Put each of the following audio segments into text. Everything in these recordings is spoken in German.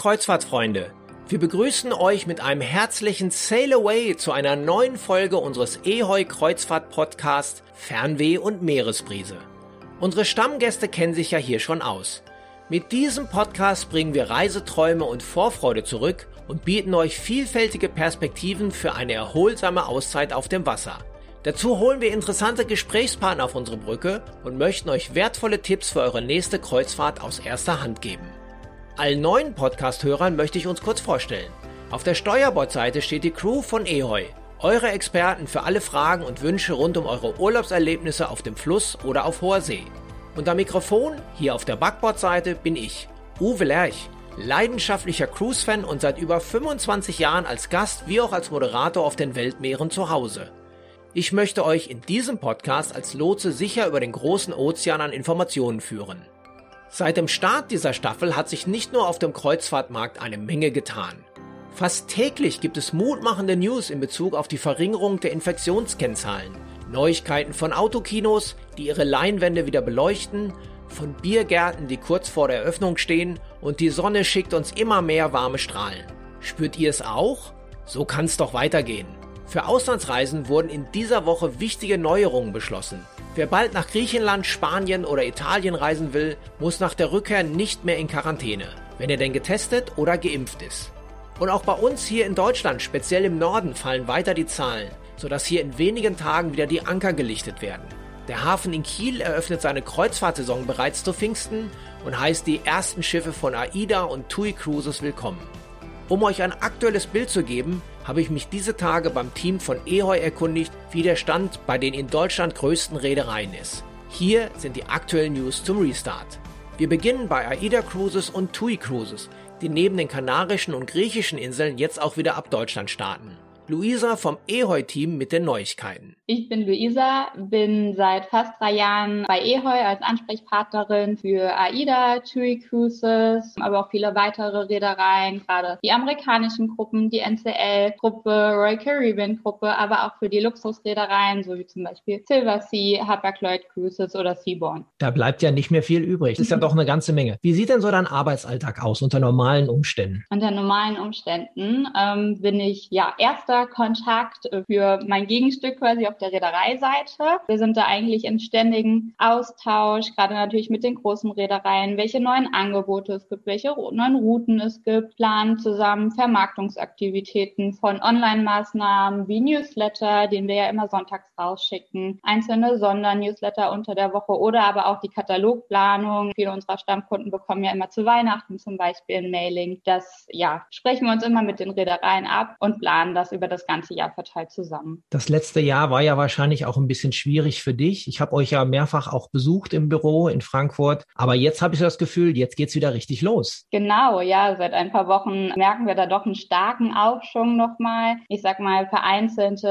Kreuzfahrtfreunde, wir begrüßen euch mit einem herzlichen Sail Away zu einer neuen Folge unseres Ehoi Kreuzfahrt Podcast Fernweh und Meeresbrise. Unsere Stammgäste kennen sich ja hier schon aus. Mit diesem Podcast bringen wir Reiseträume und Vorfreude zurück und bieten euch vielfältige Perspektiven für eine erholsame Auszeit auf dem Wasser. Dazu holen wir interessante Gesprächspartner auf unsere Brücke und möchten euch wertvolle Tipps für eure nächste Kreuzfahrt aus erster Hand geben. Allen neuen Podcast-Hörern möchte ich uns kurz vorstellen. Auf der Steuerbordseite steht die Crew von Ehoi, eure Experten für alle Fragen und Wünsche rund um eure Urlaubserlebnisse auf dem Fluss oder auf hoher See. Am Mikrofon, hier auf der Backbordseite, bin ich, Uwe Lerch, leidenschaftlicher Cruise-Fan und seit über 25 Jahren als Gast wie auch als Moderator auf den Weltmeeren zu Hause. Ich möchte euch in diesem Podcast als Lotse sicher über den großen Ozean an Informationen führen. Seit dem Start dieser Staffel hat sich nicht nur auf dem Kreuzfahrtmarkt eine Menge getan. Fast täglich gibt es mutmachende News in Bezug auf die Verringerung der Infektionskennzahlen. Neuigkeiten von Autokinos, die ihre Leinwände wieder beleuchten, von Biergärten, die kurz vor der Eröffnung stehen und die Sonne schickt uns immer mehr warme Strahlen. Spürt ihr es auch? So kann es doch weitergehen. Für Auslandsreisen wurden in dieser Woche wichtige Neuerungen beschlossen. Wer bald nach Griechenland, Spanien oder Italien reisen will, muss nach der Rückkehr nicht mehr in Quarantäne, wenn er denn getestet oder geimpft ist. Und auch bei uns hier in Deutschland, speziell im Norden, fallen weiter die Zahlen, sodass hier in wenigen Tagen wieder die Anker gelichtet werden. Der Hafen in Kiel eröffnet seine Kreuzfahrtsaison bereits zu Pfingsten und heißt die ersten Schiffe von AIDA und TUI Cruises willkommen. Um euch ein aktuelles Bild zu geben, habe ich mich diese Tage beim Team von Ehoi erkundigt, wie der Stand bei den in Deutschland größten Reedereien ist. Hier sind die aktuellen News zum Restart. Wir beginnen bei AIDA Cruises und TUI Cruises, die neben den kanarischen und griechischen Inseln jetzt auch wieder ab Deutschland starten. Luisa vom Ehoi-Team mit den Neuigkeiten. Ich bin Luisa, bin seit fast drei Jahren bei Ehoi als Ansprechpartnerin für AIDA, TUI Cruises, aber auch viele weitere Reedereien, gerade die amerikanischen Gruppen, die NCL-Gruppe, Royal Caribbean-Gruppe, aber auch für die Luxusreedereien, so wie zum Beispiel Silver Sea, Hapag-Lloyd Cruises oder Seaborn. Da bleibt ja nicht mehr viel übrig. Das ist ja doch eine ganze Menge. Wie sieht denn so dein Arbeitsalltag aus unter normalen Umständen? Unter normalen Umständen ähm, bin ich ja erster Kontakt für mein Gegenstück quasi auf der Reedereiseite. Wir sind da eigentlich in ständigen Austausch, gerade natürlich mit den großen Reedereien, welche neuen Angebote es gibt, welche neuen Routen es gibt, planen zusammen Vermarktungsaktivitäten von Online-Maßnahmen wie Newsletter, den wir ja immer sonntags rausschicken, einzelne Sondernewsletter unter der Woche oder aber auch die Katalogplanung. Viele unserer Stammkunden bekommen ja immer zu Weihnachten zum Beispiel ein Mailing. Das, ja, sprechen wir uns immer mit den Reedereien ab und planen das über das ganze Jahr verteilt zusammen. Das letzte Jahr war ja wahrscheinlich auch ein bisschen schwierig für dich. Ich habe euch ja mehrfach auch besucht im Büro in Frankfurt. Aber jetzt habe ich das Gefühl, jetzt geht's wieder richtig los. Genau, ja. Seit ein paar Wochen merken wir da doch einen starken Aufschwung nochmal. Ich sag mal, vereinzelte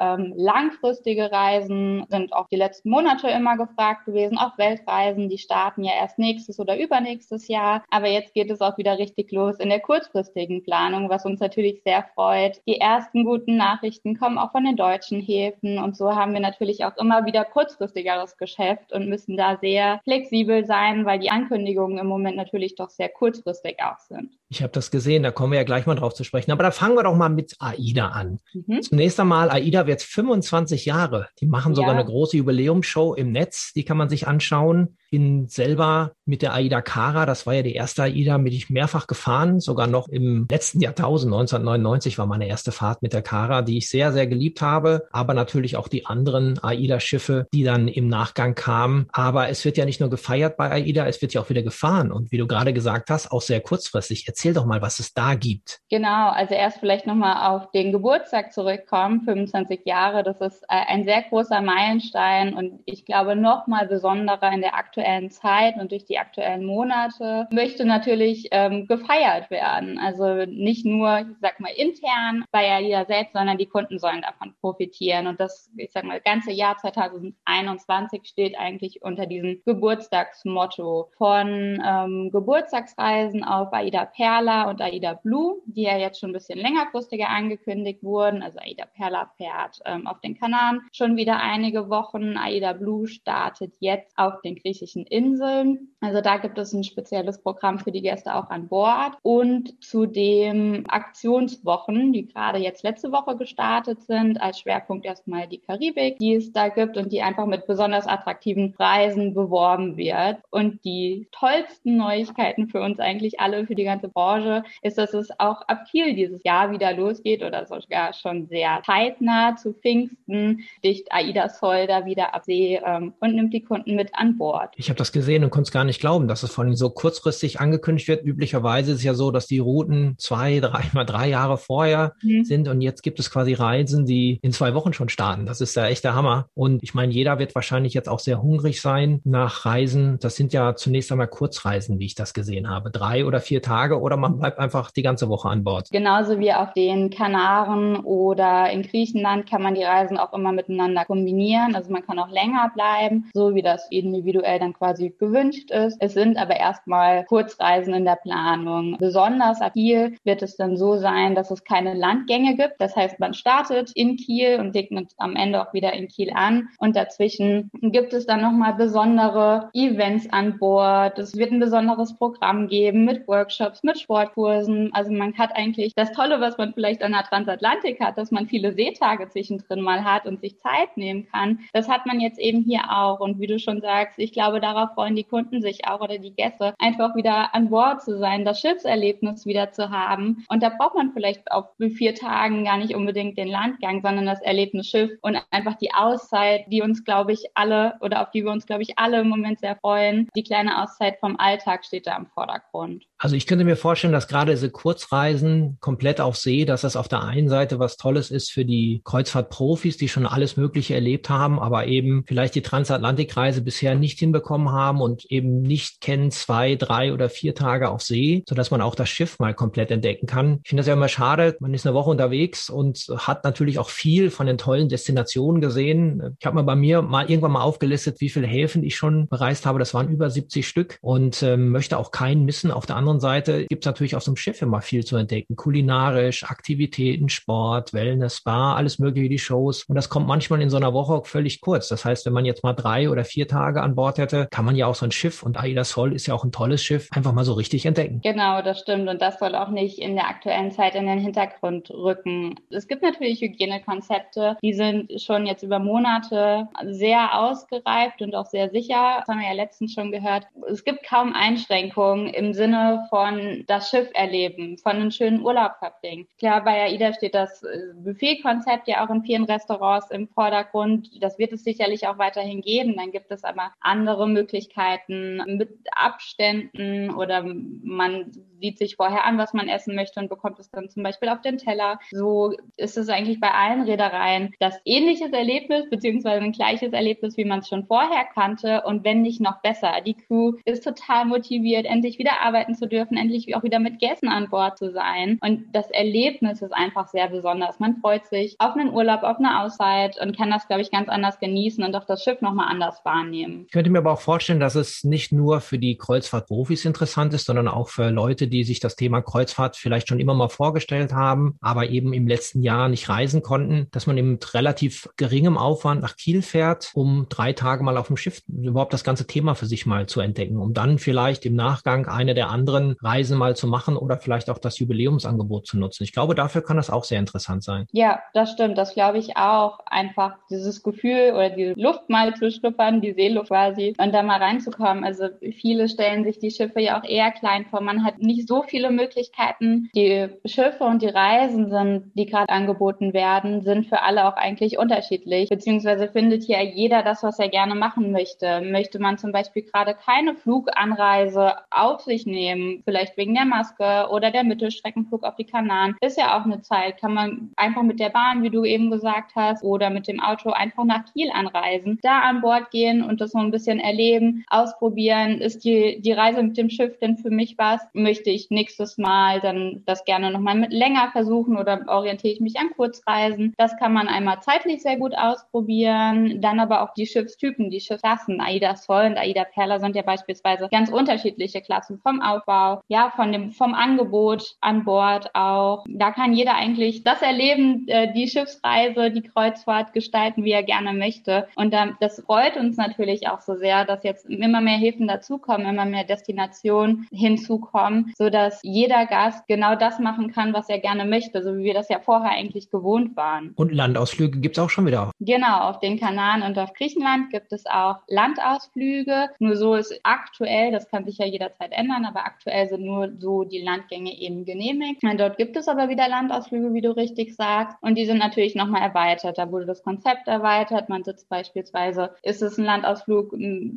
ähm, langfristige Reisen sind auch die letzten Monate immer gefragt gewesen. Auch Weltreisen, die starten ja erst nächstes oder übernächstes Jahr. Aber jetzt geht es auch wieder richtig los in der kurzfristigen Planung, was uns natürlich sehr freut. Die ersten guten Nachrichten kommen auch von den deutschen Häfen und so haben wir natürlich auch immer wieder kurzfristigeres Geschäft und müssen da sehr flexibel sein, weil die Ankündigungen im Moment natürlich doch sehr kurzfristig auch sind. Ich habe das gesehen, da kommen wir ja gleich mal drauf zu sprechen. Aber da fangen wir doch mal mit AIDA an. Mhm. Zunächst einmal, AIDA wird 25 Jahre. Die machen sogar ja. eine große Jubiläumsshow im Netz, die kann man sich anschauen bin selber mit der AIDA Cara, das war ja die erste AIDA, mit ich mehrfach gefahren, sogar noch im letzten Jahrtausend, 1999 war meine erste Fahrt mit der Cara, die ich sehr, sehr geliebt habe, aber natürlich auch die anderen AIDA-Schiffe, die dann im Nachgang kamen. Aber es wird ja nicht nur gefeiert bei AIDA, es wird ja auch wieder gefahren und wie du gerade gesagt hast, auch sehr kurzfristig. Erzähl doch mal, was es da gibt. Genau, also erst vielleicht nochmal auf den Geburtstag zurückkommen, 25 Jahre, das ist äh, ein sehr großer Meilenstein und ich glaube nochmal besonderer in der aktuellen aktuellen Zeit und durch die aktuellen Monate möchte natürlich ähm, gefeiert werden. Also nicht nur, ich sag mal, intern bei AIDA selbst, sondern die Kunden sollen davon profitieren. Und das, ich sag mal, ganze Jahr 2021 steht eigentlich unter diesem Geburtstagsmotto von ähm, Geburtstagsreisen auf AIDA Perla und AIDA Blue, die ja jetzt schon ein bisschen längerfristiger angekündigt wurden. Also AIDA Perla fährt ähm, auf den Kanaren schon wieder einige Wochen. AIDA Blue startet jetzt auf den griechischen griechischen Inseln. Also da gibt es ein spezielles Programm für die Gäste auch an Bord. Und zudem Aktionswochen, die gerade jetzt letzte Woche gestartet sind, als Schwerpunkt erstmal die Karibik, die es da gibt und die einfach mit besonders attraktiven Preisen beworben wird. Und die tollsten Neuigkeiten für uns eigentlich alle, für die ganze Branche, ist, dass es auch ab Kiel dieses Jahr wieder losgeht oder sogar schon sehr zeitnah zu Pfingsten, dicht Aida Soll da wieder ab See ähm, und nimmt die Kunden mit an Bord. Ich habe das gesehen und konnte es gar nicht glauben, dass es von Ihnen so kurzfristig angekündigt wird. Üblicherweise ist es ja so, dass die Routen zwei, drei, mal drei Jahre vorher mhm. sind und jetzt gibt es quasi Reisen, die in zwei Wochen schon starten. Das ist ja echt der Hammer. Und ich meine, jeder wird wahrscheinlich jetzt auch sehr hungrig sein nach Reisen. Das sind ja zunächst einmal Kurzreisen, wie ich das gesehen habe. Drei oder vier Tage oder man bleibt einfach die ganze Woche an Bord. Genauso wie auf den Kanaren oder in Griechenland kann man die Reisen auch immer miteinander kombinieren. Also man kann auch länger bleiben, so wie das individuell dann quasi gewünscht ist. Es sind aber erstmal Kurzreisen in der Planung. Besonders ab Kiel wird es dann so sein, dass es keine Landgänge gibt. Das heißt, man startet in Kiel und legt am Ende auch wieder in Kiel an. Und dazwischen gibt es dann nochmal besondere Events an Bord. Es wird ein besonderes Programm geben mit Workshops, mit Sportkursen. Also man hat eigentlich das Tolle, was man vielleicht an der Transatlantik hat, dass man viele Seetage zwischendrin mal hat und sich Zeit nehmen kann. Das hat man jetzt eben hier auch. Und wie du schon sagst, ich glaube, darauf freuen die Kunden sich auch oder die Gäste, einfach wieder an Bord zu sein, das Schiffserlebnis wieder zu haben. Und da braucht man vielleicht auf vier Tagen gar nicht unbedingt den Landgang, sondern das Erlebnis Schiff und einfach die Auszeit, die uns, glaube ich, alle oder auf die wir uns, glaube ich, alle im Moment sehr freuen. Die kleine Auszeit vom Alltag steht da im Vordergrund. Also ich könnte mir vorstellen, dass gerade diese Kurzreisen komplett auf See, dass das auf der einen Seite was Tolles ist für die Kreuzfahrtprofis, die schon alles Mögliche erlebt haben, aber eben vielleicht die Transatlantikreise bisher nicht hinbekommen haben und eben nicht kennen zwei, drei oder vier Tage auf See, sodass man auch das Schiff mal komplett entdecken kann. Ich finde das ja immer schade. Man ist eine Woche unterwegs und hat natürlich auch viel von den tollen Destinationen gesehen. Ich habe mal bei mir mal irgendwann mal aufgelistet, wie viele Häfen ich schon bereist habe. Das waren über 70 Stück und äh, möchte auch keinen missen. Auf der anderen Seite gibt es natürlich auf so einem Schiff immer viel zu entdecken. Kulinarisch, Aktivitäten, Sport, Wellness, Spa, alles mögliche, die Shows. Und das kommt manchmal in so einer Woche völlig kurz. Das heißt, wenn man jetzt mal drei oder vier Tage an Bord hätte, kann man ja auch so ein Schiff und Aida Sol ist ja auch ein tolles Schiff, einfach mal so richtig entdecken. Genau, das stimmt. Und das soll auch nicht in der aktuellen Zeit in den Hintergrund rücken. Es gibt natürlich Hygienekonzepte, die sind schon jetzt über Monate sehr ausgereift und auch sehr sicher. Das haben wir ja letztens schon gehört. Es gibt kaum Einschränkungen im Sinne von das Schiff erleben, von einem schönen Urlaub verbringen. Klar, bei AIDA steht das äh, Buffet-Konzept ja auch in vielen Restaurants im Vordergrund. Das wird es sicherlich auch weiterhin geben. Dann gibt es aber andere Möglichkeiten mit Abständen oder man sieht sich vorher an, was man essen möchte und bekommt es dann zum Beispiel auf den Teller. So ist es eigentlich bei allen Reedereien das ähnliches Erlebnis beziehungsweise ein gleiches Erlebnis, wie man es schon vorher kannte und wenn nicht noch besser. Die Crew ist total motiviert, endlich wieder arbeiten zu dürfen, endlich auch wieder mit Gästen an Bord zu sein. Und das Erlebnis ist einfach sehr besonders. Man freut sich auf einen Urlaub, auf eine Auszeit und kann das, glaube ich, ganz anders genießen und auch das Schiff nochmal anders wahrnehmen. Ich könnte mir aber auch vorstellen, dass es nicht nur für die Kreuzfahrtprofis interessant ist, sondern auch für Leute, die sich das Thema Kreuzfahrt vielleicht schon immer mal vorgestellt haben, aber eben im letzten Jahr nicht reisen konnten, dass man eben mit relativ geringem Aufwand nach Kiel fährt, um drei Tage mal auf dem Schiff überhaupt das ganze Thema für sich mal zu entdecken, um dann vielleicht im Nachgang eine der anderen Reisen mal zu machen oder vielleicht auch das Jubiläumsangebot zu nutzen. Ich glaube, dafür kann das auch sehr interessant sein. Ja, das stimmt. Das glaube ich auch. Einfach dieses Gefühl oder die Luft mal zu schnuppern, die Seeluft quasi und da mal reinzukommen. Also viele stellen sich die Schiffe ja auch eher klein vor. Man hat nicht so viele Möglichkeiten. Die Schiffe und die Reisen sind, die gerade angeboten werden, sind für alle auch eigentlich unterschiedlich. Beziehungsweise findet hier jeder das, was er gerne machen möchte. Möchte man zum Beispiel gerade keine Fluganreise auf sich nehmen, vielleicht wegen der Maske oder der Mittelstreckenflug auf die Kanaren, ist ja auch eine Zeit, kann man einfach mit der Bahn, wie du eben gesagt hast, oder mit dem Auto einfach nach Kiel anreisen, da an Bord gehen und das so ein bisschen erleben, ausprobieren. Ist die, die Reise mit dem Schiff denn für mich was? Möchte ich nächstes Mal dann das gerne nochmal mit länger versuchen oder orientiere ich mich an Kurzreisen? Das kann man einmal zeitlich sehr gut ausprobieren, dann aber auch die Schiffstypen, die Schiffsklassen. Aida Sol und Aida Perla sind ja beispielsweise ganz unterschiedliche Klassen vom Aufbau, ja, von dem, vom Angebot an Bord auch. Da kann jeder eigentlich das erleben, äh, die Schiffsreise, die Kreuzfahrt gestalten, wie er gerne möchte. Und das freut uns natürlich auch so sehr, ja, dass jetzt immer mehr Häfen dazukommen, immer mehr Destinationen hinzukommen, so dass jeder Gast genau das machen kann, was er gerne möchte, so wie wir das ja vorher eigentlich gewohnt waren. Und Landausflüge gibt es auch schon wieder. Genau, auf den Kanaren und auf Griechenland gibt es auch Landausflüge. Nur so ist aktuell, das kann sich ja jederzeit ändern, aber aktuell sind nur so die Landgänge eben genehmigt. Und dort gibt es aber wieder Landausflüge, wie du richtig sagst. Und die sind natürlich nochmal erweitert. Da wurde das Konzept erweitert. Man sitzt beispielsweise, ist es ein Landausflug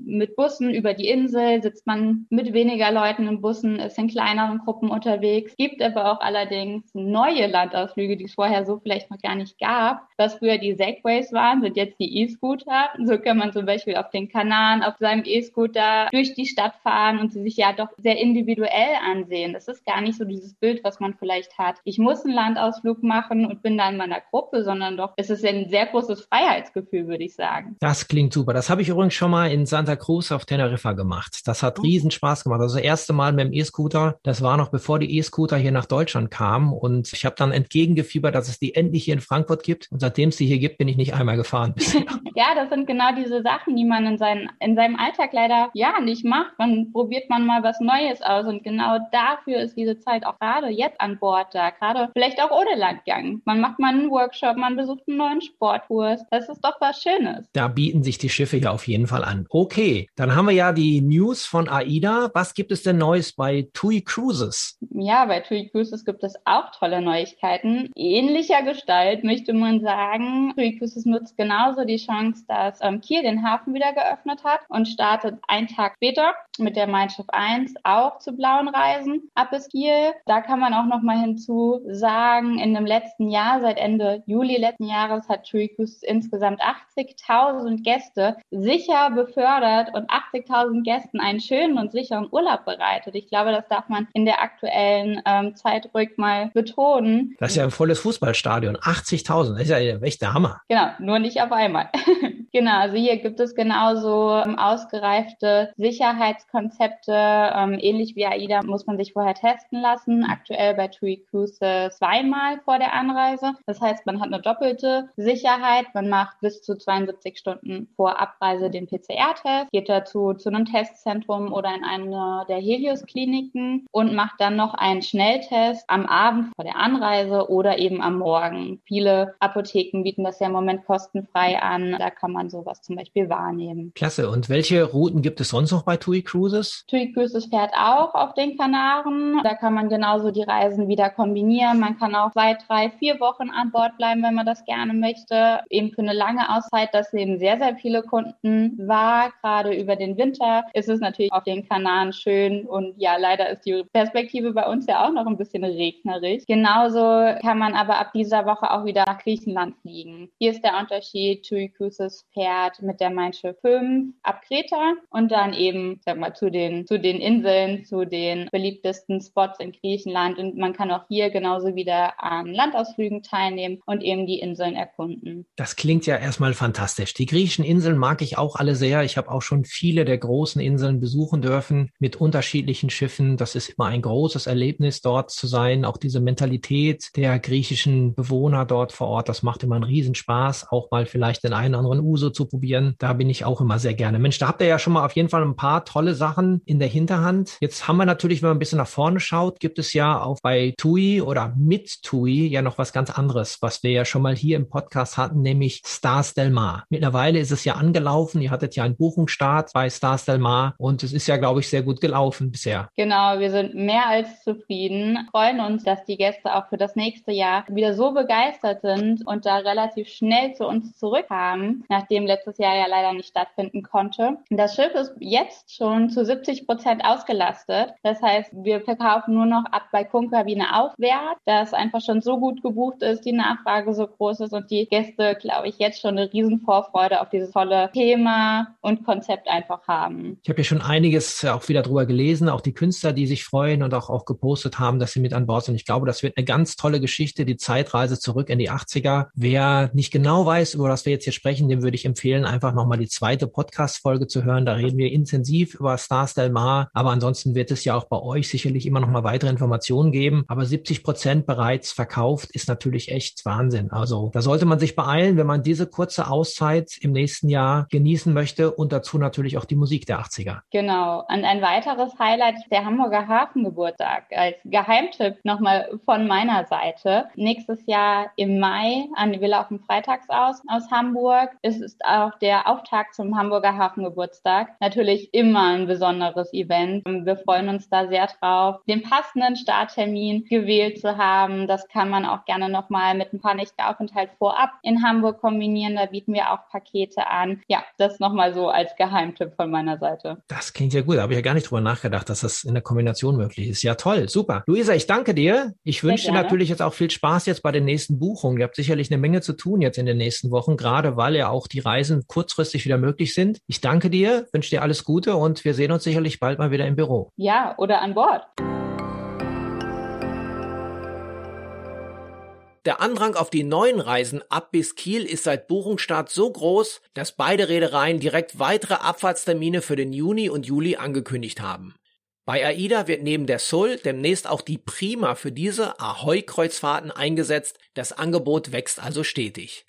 mit Bussen über die Insel, sitzt man mit weniger Leuten in Bussen, ist in kleineren Gruppen unterwegs. Gibt aber auch allerdings neue Landausflüge, die es vorher so vielleicht noch gar nicht gab. Was früher die Segways waren, sind jetzt die E-Scooter. So kann man zum Beispiel auf den Kanaren auf seinem E-Scooter durch die Stadt fahren und sie sich ja doch sehr individuell ansehen. Das ist gar nicht so dieses Bild, was man vielleicht hat. Ich muss einen Landausflug machen und bin da in meiner Gruppe, sondern doch, es ist ein sehr großes Freiheitsgefühl, würde ich sagen. Das klingt super. Das habe ich übrigens schon mal in Santa Cruz auf Teneriffa gemacht. Das hat riesen Spaß gemacht. Also das erste Mal mit dem E-Scooter, das war noch bevor die E-Scooter hier nach Deutschland kamen und ich habe dann entgegengefiebert, dass es die endlich hier in Frankfurt gibt und seitdem es die hier gibt, bin ich nicht einmal gefahren ja, das sind genau diese Sachen, die man in, seinen, in seinem Alltag leider ja nicht macht. Dann probiert man mal was Neues aus und genau dafür ist diese Zeit auch gerade jetzt an Bord da. Gerade vielleicht auch ohne Landgang. Man macht mal einen Workshop, man besucht einen neuen Sportkurs. Das ist doch was Schönes. Da bieten sich die Schiffe ja auf jeden Fall an. Okay, dann haben wir ja die News von AIDA. Was gibt es denn Neues bei TUI Cruises? Ja, bei TUI Cruises gibt es auch tolle Neuigkeiten. Ähnlicher Gestalt möchte man sagen. TUI Cruises nutzt genauso die Chance, dass ähm, Kiel den Hafen wieder geöffnet hat und startet einen Tag später mit der Mein Schiff 1 auch zu blauen Reisen ab bis Kiel. Da kann man auch noch mal hinzu sagen, in dem letzten Jahr, seit Ende Juli letzten Jahres, hat TUI Cruises insgesamt 80.000 Gäste sicher befördert und 80.000 Gästen einen schönen und sicheren Urlaub bereitet. Ich glaube, das darf man in der aktuellen ähm, Zeit ruhig mal betonen. Das ist ja ein volles Fußballstadion. 80.000, das ist ja echt der Hammer. Genau, nur nicht auf einmal. genau, also hier gibt es genauso ähm, ausgereifte Sicherheitskonzepte. Ähm, ähnlich wie AIDA muss man sich vorher testen lassen. Aktuell bei TUI Cruise zweimal vor der Anreise. Das heißt, man hat eine doppelte Sicherheit. Man macht bis zu 72 Stunden vor Abreise den PCR-Test, geht dazu zu einem Testzentrum oder in einer der Helios-Kliniken und macht dann noch einen Schnelltest am Abend vor der Anreise oder eben am Morgen. Viele Apotheken bieten das ja im Moment kostenfrei an. Da kann man sowas zum Beispiel wahrnehmen. Klasse. Und welche Routen gibt es sonst noch bei TUI Cruises? TUI Cruises fährt auch auf den Kanaren. Da kann man genauso die Reisen wieder kombinieren. Man kann auch zwei, drei, vier Wochen an Bord bleiben, wenn man das gerne möchte. Eben für eine lange Auszeit, das eben sehr, sehr viele Kunden war. Gerade über den Winter ist es natürlich auf den Kanaren schön. Und ja, leider ist die Perspektive bei uns ja auch noch ein bisschen regnerisch. Genauso kann man aber ab dieser Woche auch wieder nach Griechenland fliegen. Hier ist der Unterschied. TUI Cruises fährt mit der Mein Schiff 5 ab Kreta und dann eben, sag mal, zu den, zu den Inseln, zu den beliebtesten Spots in Griechenland. Und man kann auch hier genauso wieder an Landausflügen teilnehmen und eben die Inseln erkunden. Das klingt ja erstmal fantastisch. Die griechischen Inseln mag ich auch alle sehr. Habe auch schon viele der großen Inseln besuchen dürfen mit unterschiedlichen Schiffen. Das ist immer ein großes Erlebnis, dort zu sein. Auch diese Mentalität der griechischen Bewohner dort vor Ort, das macht immer einen Riesenspaß. Auch mal vielleicht den einen oder anderen Uso zu probieren. Da bin ich auch immer sehr gerne. Mensch, da habt ihr ja schon mal auf jeden Fall ein paar tolle Sachen in der Hinterhand. Jetzt haben wir natürlich, wenn man ein bisschen nach vorne schaut, gibt es ja auch bei TUI oder mit TUI ja noch was ganz anderes, was wir ja schon mal hier im Podcast hatten, nämlich Stars Del Mar. Mittlerweile ist es ja angelaufen. Ihr hattet ja einen Buchungsstart bei Stars Del Mar und es ist ja, glaube ich, sehr gut gelaufen bisher. Genau, wir sind mehr als zufrieden, freuen uns, dass die Gäste auch für das nächste Jahr wieder so begeistert sind und da relativ schnell zu uns zurückkamen, nachdem letztes Jahr ja leider nicht stattfinden konnte. Das Schiff ist jetzt schon zu 70 Prozent ausgelastet. Das heißt, wir verkaufen nur noch ab Balkonkabine aufwärts, das einfach schon so gut gebucht ist, die Nachfrage so groß ist und die Gäste, glaube ich, jetzt schon eine riesen Vorfreude auf dieses tolle Thema und Konzept einfach haben. Ich habe ja schon einiges auch wieder drüber gelesen, auch die Künstler, die sich freuen und auch, auch gepostet haben, dass sie mit an Bord sind. Ich glaube, das wird eine ganz tolle Geschichte, die Zeitreise zurück in die 80er. Wer nicht genau weiß, über was wir jetzt hier sprechen, dem würde ich empfehlen, einfach nochmal die zweite Podcast-Folge zu hören. Da reden wir intensiv über Stars Del Mar. Aber ansonsten wird es ja auch bei euch sicherlich immer noch mal weitere Informationen geben. Aber 70 Prozent bereits verkauft ist natürlich echt Wahnsinn. Also da sollte man sich beeilen, wenn man diese kurze Auszeit im nächsten Jahr genießen möchte und dazu natürlich auch die Musik der 80er. Genau. Und ein weiteres Highlight ist der Hamburger Hafengeburtstag als Geheimtipp nochmal von meiner Seite. Nächstes Jahr im Mai an die Villa auf dem Freitagsaus aus Hamburg. Es ist auch der Auftakt zum Hamburger Hafengeburtstag. Natürlich immer ein besonderes Event. Wir freuen uns da sehr drauf, den passenden Starttermin gewählt zu haben. Das kann man auch gerne nochmal mit ein paar Nächten Aufenthalt vorab in Hamburg kombinieren. Da bieten wir auch Pakete an. Ja, das nochmal so als Geheimtipp von meiner Seite. Das klingt ja gut. Da habe ich ja gar nicht drüber nachgedacht, dass das in der Kombination möglich ist. Ja, toll. Super. Luisa, ich danke dir. Ich wünsche dir natürlich jetzt auch viel Spaß jetzt bei den nächsten Buchungen. Ihr habt sicherlich eine Menge zu tun jetzt in den nächsten Wochen, gerade weil ja auch die Reisen kurzfristig wieder möglich sind. Ich danke dir, wünsche dir alles Gute und wir sehen uns sicherlich bald mal wieder im Büro. Ja, oder an Bord. Der Andrang auf die neuen Reisen ab bis Kiel ist seit Buchungsstart so groß, dass beide Reedereien direkt weitere Abfahrtstermine für den Juni und Juli angekündigt haben. Bei AIDA wird neben der Soul demnächst auch die Prima für diese Ahoi-Kreuzfahrten eingesetzt. Das Angebot wächst also stetig.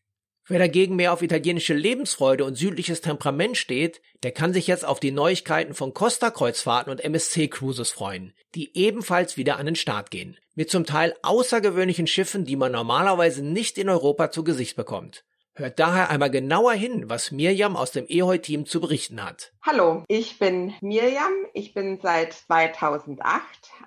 Wer dagegen mehr auf italienische Lebensfreude und südliches Temperament steht, der kann sich jetzt auf die Neuigkeiten von Costa Kreuzfahrten und MSC Cruises freuen, die ebenfalls wieder an den Start gehen. Mit zum Teil außergewöhnlichen Schiffen, die man normalerweise nicht in Europa zu Gesicht bekommt. Hört daher einmal genauer hin, was Mirjam aus dem EHOI-Team zu berichten hat. Hallo, ich bin Mirjam. Ich bin seit 2008,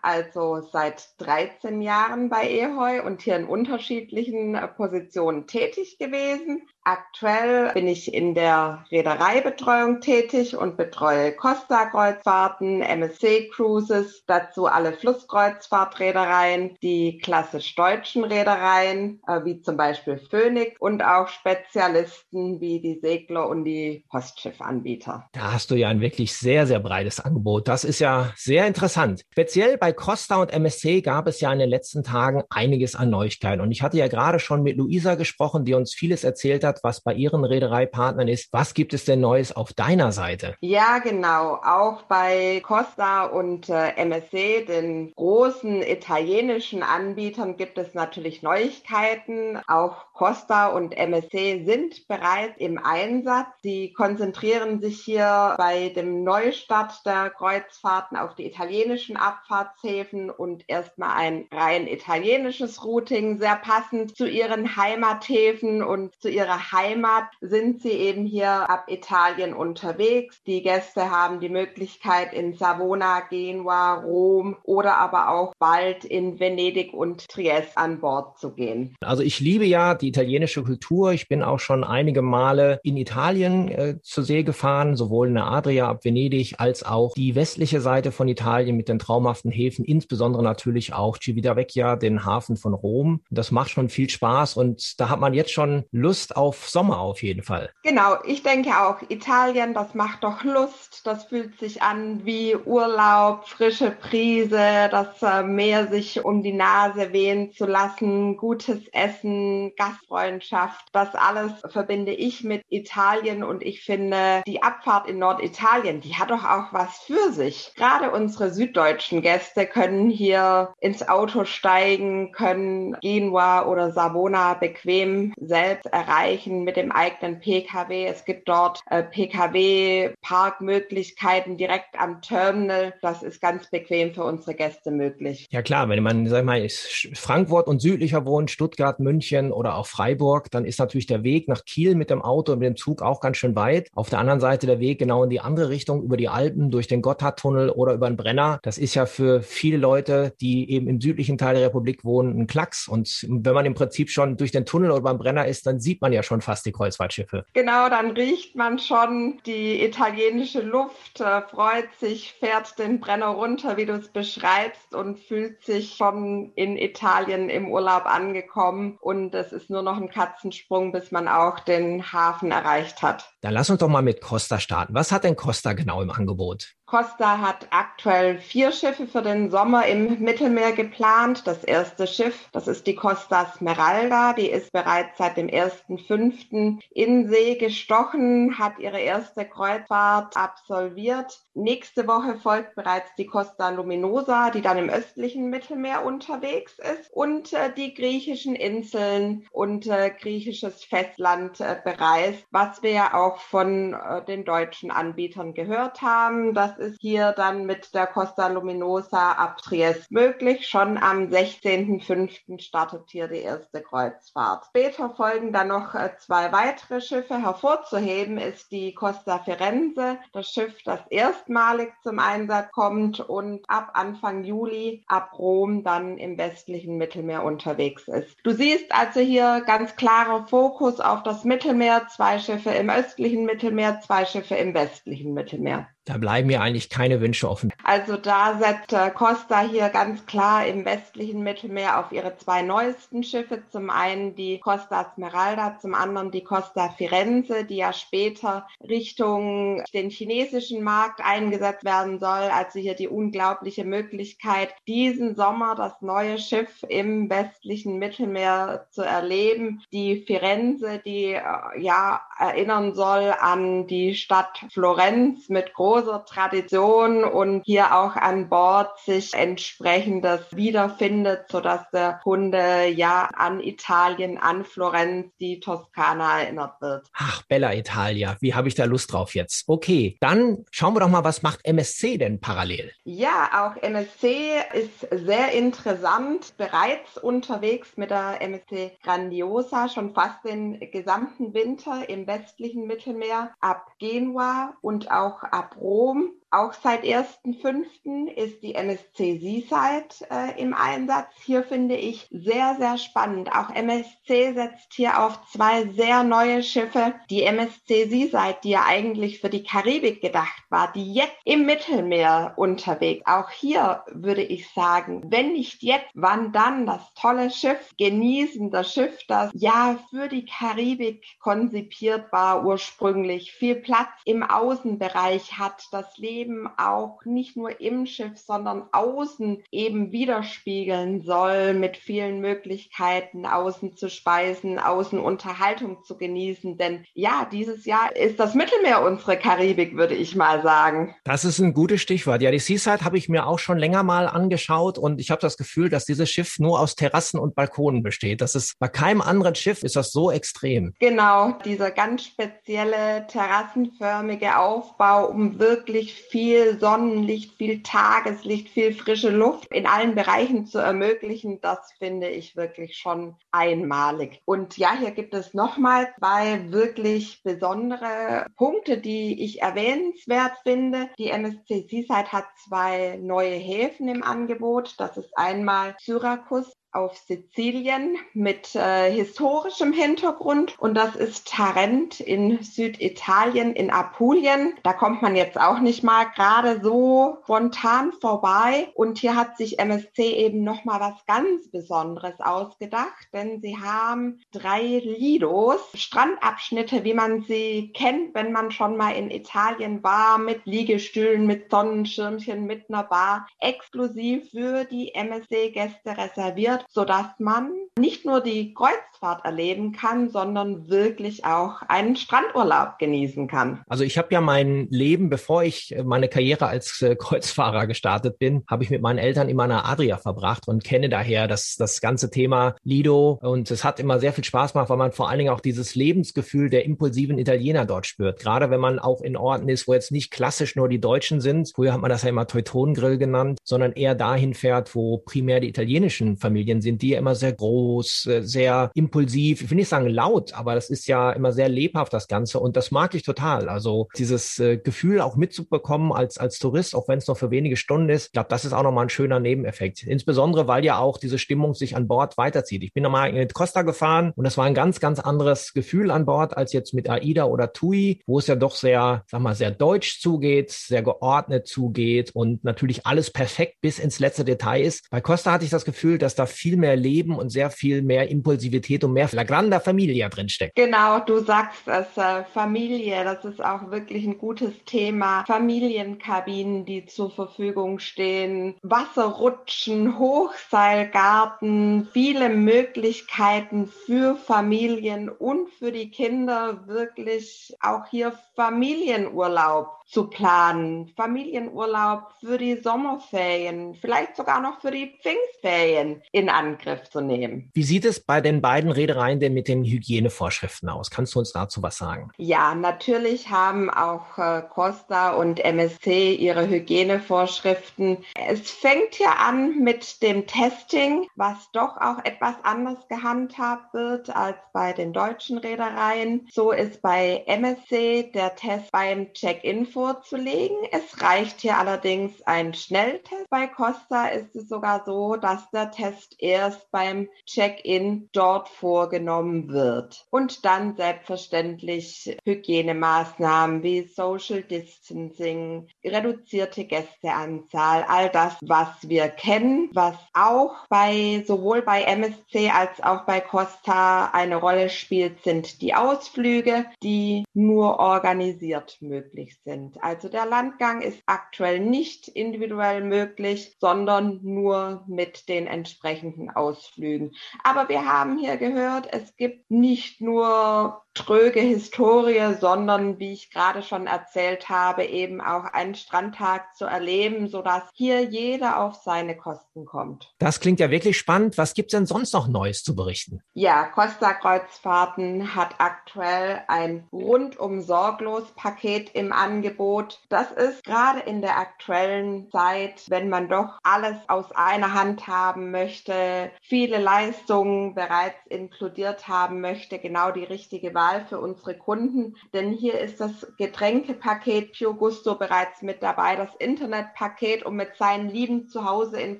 also seit 13 Jahren bei EHOI und hier in unterschiedlichen Positionen tätig gewesen. Aktuell bin ich in der Reedereibetreuung tätig und betreue Costa-Kreuzfahrten, MSC Cruises, dazu alle Flusskreuzfahrtreedereien, die klassisch deutschen Reedereien, äh, wie zum Beispiel Phoenix und auch Spezialisten wie die Segler und die Postschiffanbieter. Da hast du ja ein wirklich sehr, sehr breites Angebot. Das ist ja sehr interessant. Speziell bei Costa und MSC gab es ja in den letzten Tagen einiges an Neuigkeiten. Und ich hatte ja gerade schon mit Luisa gesprochen, die uns vieles erzählt hat, was bei ihren Reedereipartnern ist. Was gibt es denn Neues auf deiner Seite? Ja, genau. Auch bei Costa und äh, MSC, den großen italienischen Anbietern, gibt es natürlich Neuigkeiten. Auch Costa und MSC sind bereits im Einsatz. Sie konzentrieren sich hier bei dem Neustart der Kreuzfahrten auf die italienischen Abfahrtshäfen und erstmal ein rein italienisches Routing, sehr passend zu ihren Heimathäfen und zu ihrer Heimat sind sie eben hier ab Italien unterwegs. Die Gäste haben die Möglichkeit in Savona, Genua, Rom oder aber auch bald in Venedig und Triest an Bord zu gehen. Also ich liebe ja die italienische Kultur. Ich bin auch schon einige Male in Italien äh, zur See gefahren, sowohl der Adria ab Venedig als auch die westliche Seite von Italien mit den traumhaften Häfen, insbesondere natürlich auch Civitavecchia, den Hafen von Rom. Das macht schon viel Spaß und da hat man jetzt schon Lust auf Sommer auf jeden Fall. Genau, ich denke auch Italien, das macht doch Lust. Das fühlt sich an wie Urlaub, frische Prise, das äh, Meer sich um die Nase wehen zu lassen, gutes Essen, Gastfreundschaft. Das alles verbinde ich mit Italien und ich finde, die Abfahrt in Norditalien, die hat doch auch was für sich. Gerade unsere süddeutschen Gäste können hier ins Auto steigen, können Genua oder Savona bequem selbst erreichen mit dem eigenen Pkw. Es gibt dort äh, Pkw-Parkmöglichkeiten direkt am Terminal. Das ist ganz bequem für unsere Gäste möglich. Ja klar, wenn man, sag mal, Frankfurt und südlicher wohnt, Stuttgart, München oder auch Freiburg, dann ist natürlich der Weg nach Kiel mit dem Auto und mit dem Zug auch ganz schön weit. Auf der anderen Seite der Weg genau in die andere Richtung, über die Alpen, durch den Gotthardtunnel oder über den Brenner. Das ist ja für viele Leute, die eben im südlichen Teil der Republik wohnen, ein Klacks. Und wenn man im Prinzip schon durch den Tunnel oder beim Brenner ist, dann sieht man ja schon fast die Kreuzfahrtschiffe. Genau, dann riecht man schon die italienische Luft, äh, freut sich, fährt den Brenner runter, wie du es beschreibst, und fühlt sich schon in Italien im Urlaub angekommen. Und es ist nur noch ein Katzensprung, bis man auch den Hafen erreicht hat. Dann lass uns doch mal mit Costa starten. Was hat denn Costa genau im Angebot? Costa hat aktuell vier Schiffe für den Sommer im Mittelmeer geplant. Das erste Schiff, das ist die Costa Smeralda. Die ist bereits seit dem 1.5. in See gestochen, hat ihre erste Kreuzfahrt absolviert. Nächste Woche folgt bereits die Costa Luminosa, die dann im östlichen Mittelmeer unterwegs ist und äh, die griechischen Inseln und äh, griechisches Festland äh, bereist, was wir ja auch von äh, den deutschen Anbietern gehört haben. Das ist hier dann mit der Costa Luminosa ab Triest möglich. Schon am 16.05. startet hier die erste Kreuzfahrt. Später folgen dann noch äh, zwei weitere Schiffe. Hervorzuheben ist die Costa Firenze, das Schiff, das erst erstmalig zum Einsatz kommt und ab Anfang Juli ab Rom dann im westlichen Mittelmeer unterwegs ist. Du siehst also hier ganz klarer Fokus auf das Mittelmeer, zwei Schiffe im östlichen Mittelmeer, zwei Schiffe im westlichen Mittelmeer. Da bleiben mir eigentlich keine Wünsche offen. Also da setzt äh, Costa hier ganz klar im westlichen Mittelmeer auf ihre zwei neuesten Schiffe. Zum einen die Costa Smeralda, zum anderen die Costa Firenze, die ja später Richtung den chinesischen Markt eingesetzt werden soll. Also hier die unglaubliche Möglichkeit, diesen Sommer das neue Schiff im westlichen Mittelmeer zu erleben. Die Firenze, die äh, ja erinnern soll an die Stadt Florenz mit großen großer Tradition und hier auch an Bord sich entsprechendes wiederfindet, sodass der Kunde ja an Italien, an Florenz, die Toskana erinnert wird. Ach, Bella Italia, wie habe ich da Lust drauf jetzt? Okay, dann schauen wir doch mal, was macht MSC denn parallel? Ja, auch MSC ist sehr interessant, bereits unterwegs mit der MSC Grandiosa, schon fast den gesamten Winter im westlichen Mittelmeer ab Genua und auch ab Rom auch seit 1.5. ist die MSC Seaside äh, im Einsatz. Hier finde ich sehr, sehr spannend. Auch MSC setzt hier auf zwei sehr neue Schiffe. Die MSC Seaside, die ja eigentlich für die Karibik gedacht war, die jetzt im Mittelmeer unterwegs. Auch hier würde ich sagen, wenn nicht jetzt, wann dann das tolle Schiff genießen, das Schiff, das ja für die Karibik konzipiert war ursprünglich, viel Platz im Außenbereich hat, das Leben eben auch nicht nur im Schiff, sondern außen eben widerspiegeln soll, mit vielen Möglichkeiten außen zu speisen, außen Unterhaltung zu genießen. Denn ja, dieses Jahr ist das Mittelmeer unsere Karibik, würde ich mal sagen. Das ist ein gutes Stichwort. Ja, die Seaside habe ich mir auch schon länger mal angeschaut und ich habe das Gefühl, dass dieses Schiff nur aus Terrassen und Balkonen besteht. Das ist bei keinem anderen Schiff ist das so extrem. Genau, dieser ganz spezielle terrassenförmige Aufbau, um wirklich viel Sonnenlicht, viel Tageslicht, viel frische Luft in allen Bereichen zu ermöglichen, das finde ich wirklich schon einmalig. Und ja, hier gibt es nochmal zwei wirklich besondere Punkte, die ich erwähnenswert finde. Die MSC Seaside hat zwei neue Häfen im Angebot. Das ist einmal Syrakus auf Sizilien mit äh, historischem Hintergrund. Und das ist Tarent in Süditalien in Apulien. Da kommt man jetzt auch nicht mal gerade so spontan vorbei. Und hier hat sich MSC eben noch mal was ganz Besonderes ausgedacht, denn sie haben drei Lidos, Strandabschnitte, wie man sie kennt, wenn man schon mal in Italien war, mit Liegestühlen, mit Sonnenschirmchen, mit einer Bar, exklusiv für die MSC-Gäste reserviert wird, sodass man nicht nur die Kreuzfahrt erleben kann, sondern wirklich auch einen Strandurlaub genießen kann. Also ich habe ja mein Leben, bevor ich meine Karriere als äh, Kreuzfahrer gestartet bin, habe ich mit meinen Eltern immer der Adria verbracht und kenne daher das, das ganze Thema Lido und es hat immer sehr viel Spaß gemacht, weil man vor allen Dingen auch dieses Lebensgefühl der impulsiven Italiener dort spürt. Gerade wenn man auch in Orten ist, wo jetzt nicht klassisch nur die Deutschen sind. Früher hat man das ja immer Teutonengrill genannt, sondern eher dahin fährt, wo primär die italienischen Familien Medien sind, die ja immer sehr groß, äh, sehr impulsiv, ich will nicht sagen laut, aber das ist ja immer sehr lebhaft, das Ganze. Und das mag ich total. Also dieses äh, Gefühl auch mitzubekommen als, als Tourist, auch wenn es noch für wenige Stunden ist, ich glaube, das ist auch nochmal ein schöner Nebeneffekt. Insbesondere, weil ja auch diese Stimmung sich an Bord weiterzieht. Ich bin nochmal mit Costa gefahren und das war ein ganz, ganz anderes Gefühl an Bord als jetzt mit AIDA oder TUI, wo es ja doch sehr, sag mal, sehr deutsch zugeht, sehr geordnet zugeht und natürlich alles perfekt bis ins letzte Detail ist. Bei Costa hatte ich das Gefühl, dass da viel mehr Leben und sehr viel mehr Impulsivität und mehr La Grande Familia drinsteckt. Genau, du sagst es, äh, Familie, das ist auch wirklich ein gutes Thema. Familienkabinen, die zur Verfügung stehen, Wasserrutschen, Hochseilgarten, viele Möglichkeiten für Familien und für die Kinder, wirklich auch hier Familienurlaub zu planen, Familienurlaub für die Sommerferien, vielleicht sogar noch für die Pfingstferien in Angriff zu nehmen. Wie sieht es bei den beiden Reedereien denn mit den Hygienevorschriften aus? Kannst du uns dazu was sagen? Ja, natürlich haben auch äh, Costa und MSC ihre Hygienevorschriften. Es fängt hier an mit dem Testing, was doch auch etwas anders gehandhabt wird als bei den deutschen Reedereien. So ist bei MSC der Test beim Check-in vorzulegen. Es reicht hier allerdings ein Schnelltest. Bei Costa ist es sogar so, dass der Test erst beim Check-in dort vorgenommen wird. Und dann selbstverständlich Hygienemaßnahmen wie Social Distancing, reduzierte Gästeanzahl, all das, was wir kennen, was auch bei sowohl bei MSC als auch bei Costa eine Rolle spielt, sind die Ausflüge, die nur organisiert möglich sind sind. Also der Landgang ist aktuell nicht individuell möglich, sondern nur mit den entsprechenden Ausflügen. Aber wir haben hier gehört, es gibt nicht nur tröge Historie, sondern wie ich gerade schon erzählt habe, eben auch einen Strandtag zu erleben, sodass hier jeder auf seine Kosten kommt. Das klingt ja wirklich spannend. Was gibt es denn sonst noch Neues zu berichten? Ja, Costa Kreuzfahrten hat aktuell ein rundum sorglos Paket im Angebot. Das ist gerade in der aktuellen Zeit, wenn man doch alles aus einer Hand haben möchte, viele Leistungen bereits inkludiert haben möchte, genau die richtige Wahl für unsere Kunden, denn hier ist das Getränkepaket Pure Gusto bereits mit dabei, das Internetpaket, um mit seinen Lieben zu Hause in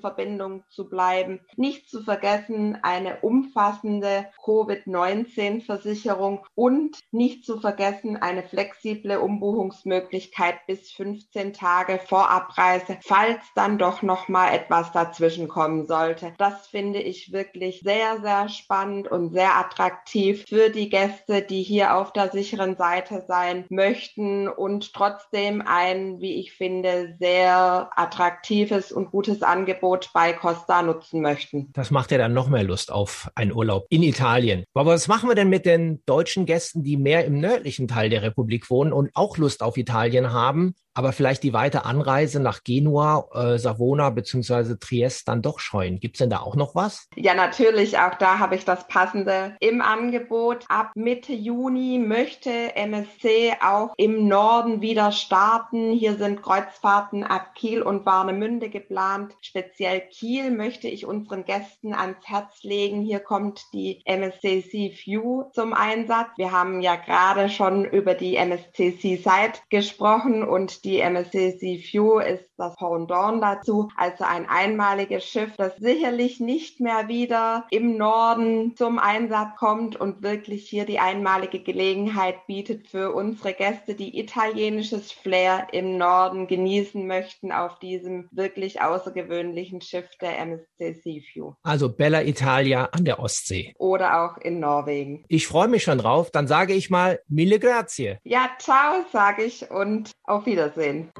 Verbindung zu bleiben. Nicht zu vergessen eine umfassende Covid-19-Versicherung und nicht zu vergessen eine flexible Umbuchungsmöglichkeit bis 15 Tage vor Abreise, falls dann doch noch mal etwas dazwischen kommen sollte. Das finde ich wirklich sehr, sehr spannend und sehr attraktiv für die Gäste, die hier auf der sicheren Seite sein möchten und trotzdem ein, wie ich finde, sehr attraktives und gutes Angebot bei Costa nutzen möchten. Das macht ja dann noch mehr Lust auf einen Urlaub in Italien. Aber was machen wir denn mit den deutschen Gästen, die mehr im nördlichen Teil der Republik wohnen und auch Lust auf Italien haben? Aber vielleicht die weite Anreise nach Genua, äh, Savona beziehungsweise Triest dann doch scheuen. Gibt's denn da auch noch was? Ja, natürlich. Auch da habe ich das Passende im Angebot. Ab Mitte Juni möchte MSC auch im Norden wieder starten. Hier sind Kreuzfahrten ab Kiel und Warnemünde geplant. Speziell Kiel möchte ich unseren Gästen ans Herz legen. Hier kommt die MSC Sea View zum Einsatz. Wir haben ja gerade schon über die MSC Seaside gesprochen und die MSC Sea ist das Pendant dazu, also ein einmaliges Schiff, das sicherlich nicht mehr wieder im Norden zum Einsatz kommt und wirklich hier die einmalige Gelegenheit bietet für unsere Gäste, die italienisches Flair im Norden genießen möchten auf diesem wirklich außergewöhnlichen Schiff der MSC Sea Also Bella Italia an der Ostsee. Oder auch in Norwegen. Ich freue mich schon drauf. Dann sage ich mal mille grazie. Ja, ciao, sage ich und auf Wiedersehen. Wiedersehen.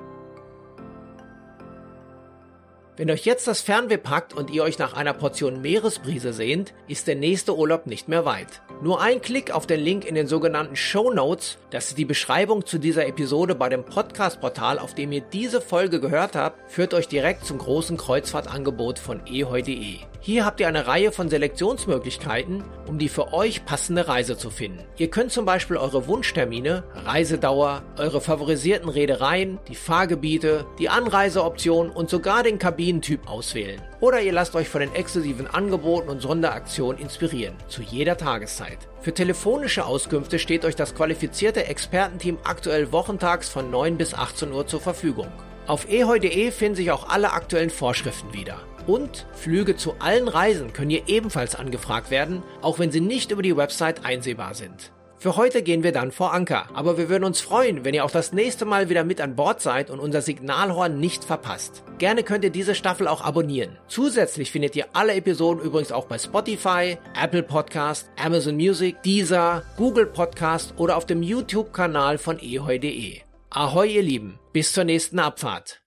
Wenn euch jetzt das Fernweh packt und ihr euch nach einer Portion Meeresbrise sehnt, ist der nächste Urlaub nicht mehr weit. Nur ein Klick auf den Link in den sogenannten Show Notes, das ist die Beschreibung zu dieser Episode bei dem Podcast-Portal, auf dem ihr diese Folge gehört habt, führt euch direkt zum großen Kreuzfahrtangebot von eheu.de. Hier habt ihr eine Reihe von Selektionsmöglichkeiten, um die für euch passende Reise zu finden. Ihr könnt zum Beispiel eure Wunschtermine, Reisedauer, eure favorisierten Reedereien, die Fahrgebiete, die Anreiseoptionen und sogar den Kabinentyp auswählen. Oder ihr lasst euch von den exklusiven Angeboten und Sonderaktionen inspirieren, zu jeder Tageszeit. Für telefonische Auskünfte steht euch das qualifizierte Expertenteam aktuell wochentags von 9 bis 18 Uhr zur Verfügung. Auf eheu.de finden sich auch alle aktuellen Vorschriften wieder. Und Flüge zu allen Reisen können hier ebenfalls angefragt werden, auch wenn sie nicht über die Website einsehbar sind. Für heute gehen wir dann vor Anker, aber wir würden uns freuen, wenn ihr auch das nächste Mal wieder mit an Bord seid und unser Signalhorn nicht verpasst. Gerne könnt ihr diese Staffel auch abonnieren. Zusätzlich findet ihr alle Episoden übrigens auch bei Spotify, Apple Podcast, Amazon Music, Deezer, Google Podcast oder auf dem YouTube-Kanal von ehoi.de. Ahoi ihr Lieben, bis zur nächsten Abfahrt.